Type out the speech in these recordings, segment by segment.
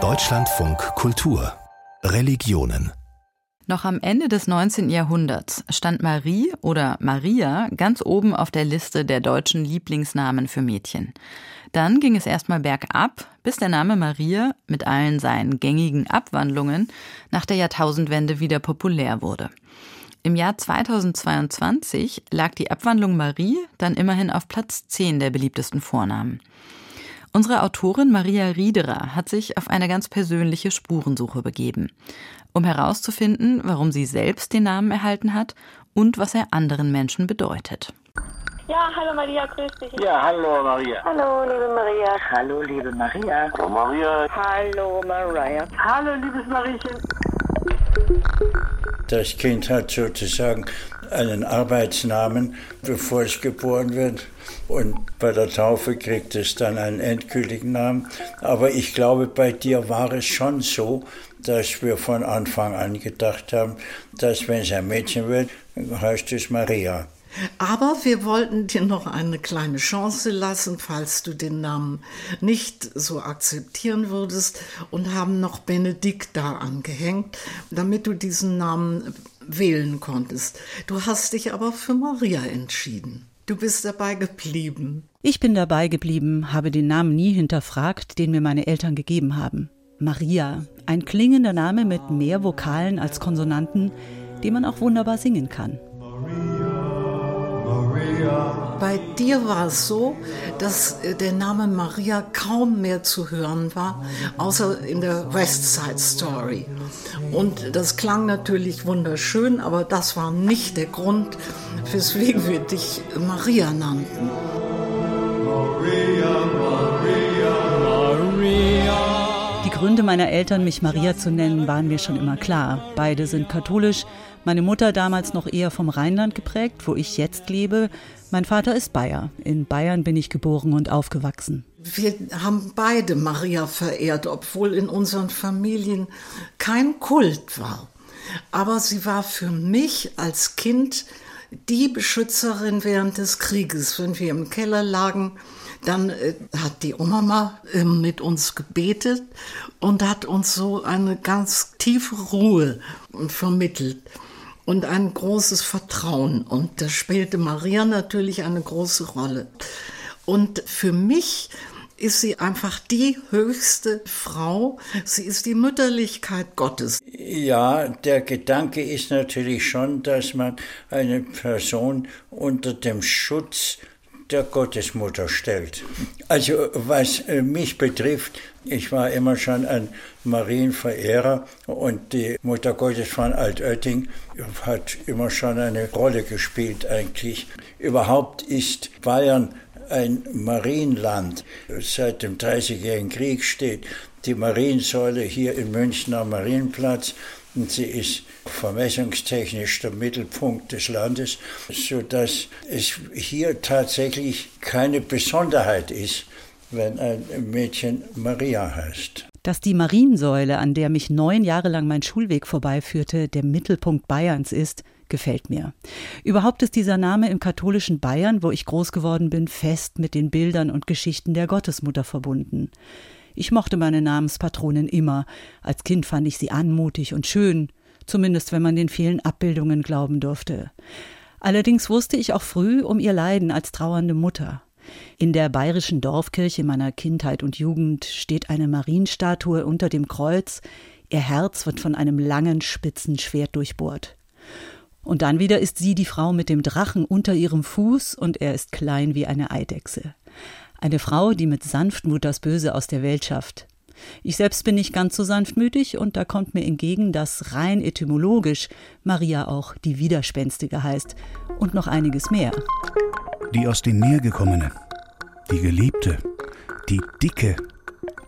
Deutschlandfunk Kultur Religionen noch am Ende des 19. Jahrhunderts stand Marie oder Maria ganz oben auf der Liste der deutschen Lieblingsnamen für Mädchen. Dann ging es erstmal bergab, bis der Name Maria mit allen seinen gängigen Abwandlungen nach der Jahrtausendwende wieder populär wurde. Im Jahr 2022 lag die Abwandlung Marie dann immerhin auf Platz 10 der beliebtesten Vornamen. Unsere Autorin Maria Riederer hat sich auf eine ganz persönliche Spurensuche begeben um herauszufinden, warum sie selbst den Namen erhalten hat und was er anderen Menschen bedeutet. Ja, hallo Maria, grüß dich. Ja, hallo Maria. Hallo, liebe Maria. Hallo, liebe Maria. Hallo Maria. Hallo Maria. Hallo, liebes Mariechen. Das Kind hat sozusagen einen Arbeitsnamen, bevor es geboren wird. Und bei der Taufe kriegt es dann einen endgültigen Namen. Aber ich glaube, bei dir war es schon so, dass wir von Anfang an gedacht haben, dass wenn es ein Mädchen wird, heißt es Maria. Aber wir wollten dir noch eine kleine Chance lassen, falls du den Namen nicht so akzeptieren würdest und haben noch Benedikta angehängt, damit du diesen Namen wählen konntest. Du hast dich aber für Maria entschieden. Du bist dabei geblieben. Ich bin dabei geblieben, habe den Namen nie hinterfragt, den mir meine Eltern gegeben haben. Maria, ein klingender Name mit mehr Vokalen als Konsonanten, den man auch wunderbar singen kann. Bei dir war es so, dass äh, der Name Maria kaum mehr zu hören war, außer in der West Side Story. Und das klang natürlich wunderschön, aber das war nicht der Grund, weswegen wir dich Maria nannten. Maria, Maria, Gründe meiner Eltern, mich Maria zu nennen, waren mir schon immer klar. Beide sind katholisch, meine Mutter damals noch eher vom Rheinland geprägt, wo ich jetzt lebe. Mein Vater ist Bayer. In Bayern bin ich geboren und aufgewachsen. Wir haben beide Maria verehrt, obwohl in unseren Familien kein Kult war. Aber sie war für mich als Kind die Beschützerin während des Krieges. Wenn wir im Keller lagen, dann äh, hat die Oma äh, mit uns gebetet und hat uns so eine ganz tiefe Ruhe vermittelt und ein großes Vertrauen. Und da spielte Maria natürlich eine große Rolle. Und für mich ist sie einfach die höchste Frau. Sie ist die Mütterlichkeit Gottes. Ja, der Gedanke ist natürlich schon, dass man eine Person unter dem Schutz der Gottesmutter stellt. Also was äh, mich betrifft, ich war immer schon ein Marienverehrer und die Mutter Gottes von Altötting hat immer schon eine Rolle gespielt eigentlich. Überhaupt ist Bayern ein Marienland. Seit dem Dreißigjährigen Krieg steht die Mariensäule hier in München am Marienplatz und sie ist vermessungstechnisch der Mittelpunkt des Landes, sodass es hier tatsächlich keine Besonderheit ist, wenn ein Mädchen Maria heißt. Dass die Mariensäule, an der mich neun Jahre lang mein Schulweg vorbeiführte, der Mittelpunkt Bayerns ist, gefällt mir. Überhaupt ist dieser Name im katholischen Bayern, wo ich groß geworden bin, fest mit den Bildern und Geschichten der Gottesmutter verbunden. Ich mochte meine Namenspatronin immer. Als Kind fand ich sie anmutig und schön, zumindest wenn man den vielen Abbildungen glauben durfte. Allerdings wusste ich auch früh um ihr Leiden als trauernde Mutter. In der bayerischen Dorfkirche meiner Kindheit und Jugend steht eine Marienstatue unter dem Kreuz. Ihr Herz wird von einem langen, spitzen Schwert durchbohrt. Und dann wieder ist sie die Frau mit dem Drachen unter ihrem Fuß und er ist klein wie eine Eidechse. Eine Frau, die mit Sanftmut das Böse aus der Welt schafft. Ich selbst bin nicht ganz so sanftmütig und da kommt mir entgegen, dass rein etymologisch Maria auch die Widerspenstige heißt und noch einiges mehr. Die aus dem Meer gekommene, die Geliebte, die Dicke,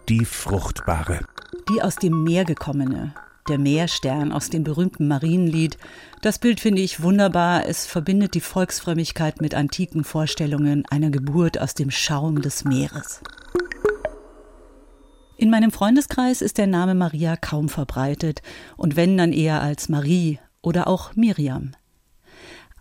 die Fruchtbare. Die aus dem Meer gekommene, der Meerstern aus dem berühmten Marienlied. Das Bild finde ich wunderbar. Es verbindet die Volksfrömmigkeit mit antiken Vorstellungen einer Geburt aus dem Schaum des Meeres. In meinem Freundeskreis ist der Name Maria kaum verbreitet und wenn dann eher als Marie oder auch Miriam.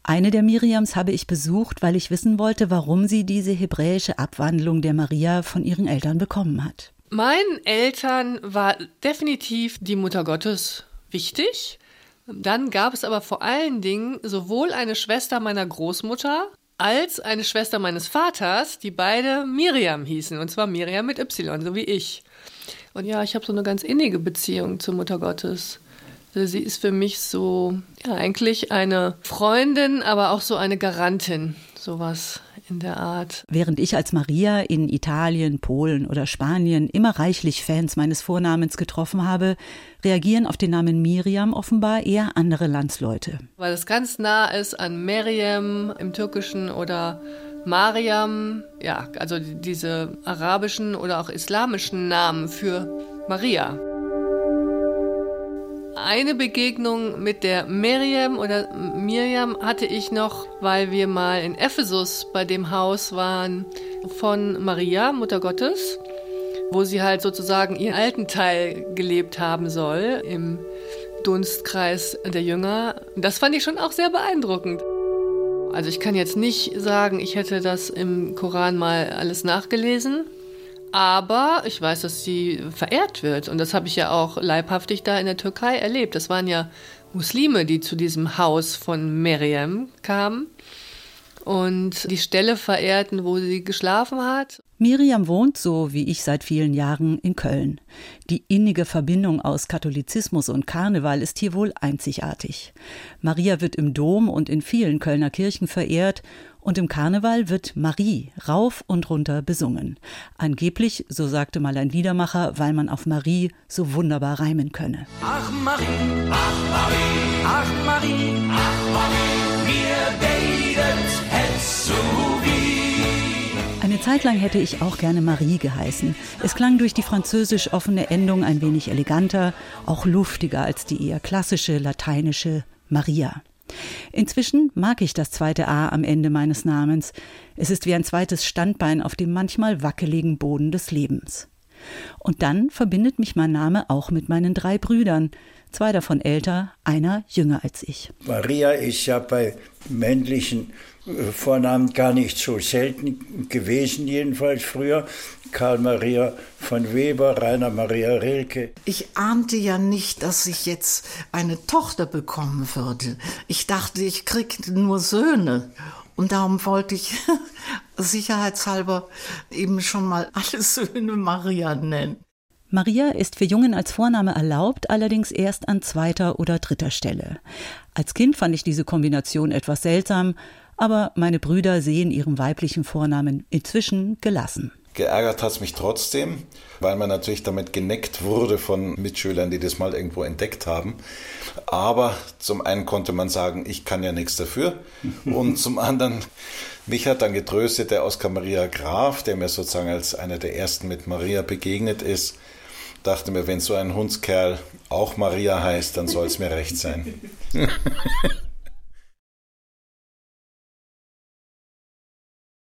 Eine der Miriams habe ich besucht, weil ich wissen wollte, warum sie diese hebräische Abwandlung der Maria von ihren Eltern bekommen hat. Meinen Eltern war definitiv die Mutter Gottes wichtig. Dann gab es aber vor allen Dingen sowohl eine Schwester meiner Großmutter als eine Schwester meines Vaters, die beide Miriam hießen. Und zwar Miriam mit Y, so wie ich. Und ja, ich habe so eine ganz innige Beziehung zur Mutter Gottes. Sie ist für mich so, ja, eigentlich eine Freundin, aber auch so eine Garantin, sowas in der Art. Während ich als Maria in Italien, Polen oder Spanien immer reichlich Fans meines Vornamens getroffen habe, reagieren auf den Namen Miriam offenbar eher andere Landsleute. Weil es ganz nah ist an Meriam im Türkischen oder Mariam, ja, also diese arabischen oder auch islamischen Namen für Maria eine Begegnung mit der Miriam oder Miriam hatte ich noch, weil wir mal in Ephesus bei dem Haus waren von Maria, Mutter Gottes, wo sie halt sozusagen ihren alten Teil gelebt haben soll im Dunstkreis der Jünger. Das fand ich schon auch sehr beeindruckend. Also ich kann jetzt nicht sagen, ich hätte das im Koran mal alles nachgelesen. Aber ich weiß, dass sie verehrt wird. Und das habe ich ja auch leibhaftig da in der Türkei erlebt. Das waren ja Muslime, die zu diesem Haus von Miriam kamen und die Stelle verehrten, wo sie geschlafen hat. Miriam wohnt, so wie ich seit vielen Jahren, in Köln. Die innige Verbindung aus Katholizismus und Karneval ist hier wohl einzigartig. Maria wird im Dom und in vielen Kölner Kirchen verehrt und im Karneval wird Marie rauf und runter besungen. Angeblich, so sagte mal ein Liedermacher, weil man auf Marie so wunderbar reimen könne. Ach Marie, ach Marie, ach Marie, ach Marie, Zeit lang hätte ich auch gerne Marie geheißen. Es klang durch die französisch offene Endung ein wenig eleganter, auch luftiger als die eher klassische lateinische Maria. Inzwischen mag ich das zweite A am Ende meines Namens. Es ist wie ein zweites Standbein auf dem manchmal wackeligen Boden des Lebens. Und dann verbindet mich mein Name auch mit meinen drei Brüdern, zwei davon älter, einer jünger als ich. Maria ist ja bei männlichen äh, Vornamen gar nicht so selten gewesen, jedenfalls früher. Karl Maria von Weber, Rainer Maria Rilke. Ich ahnte ja nicht, dass ich jetzt eine Tochter bekommen würde. Ich dachte, ich krieg nur Söhne. Und darum wollte ich sicherheitshalber eben schon mal alle Söhne Maria nennen. Maria ist für Jungen als Vorname erlaubt, allerdings erst an zweiter oder dritter Stelle. Als Kind fand ich diese Kombination etwas seltsam, aber meine Brüder sehen ihren weiblichen Vornamen inzwischen gelassen. Geärgert hat es mich trotzdem, weil man natürlich damit geneckt wurde von Mitschülern, die das mal irgendwo entdeckt haben. Aber zum einen konnte man sagen, ich kann ja nichts dafür. Und zum anderen, mich hat dann getröstet der Oskar Maria Graf, der mir sozusagen als einer der ersten mit Maria begegnet ist. Dachte mir, wenn so ein Hundskerl auch Maria heißt, dann soll es mir recht sein.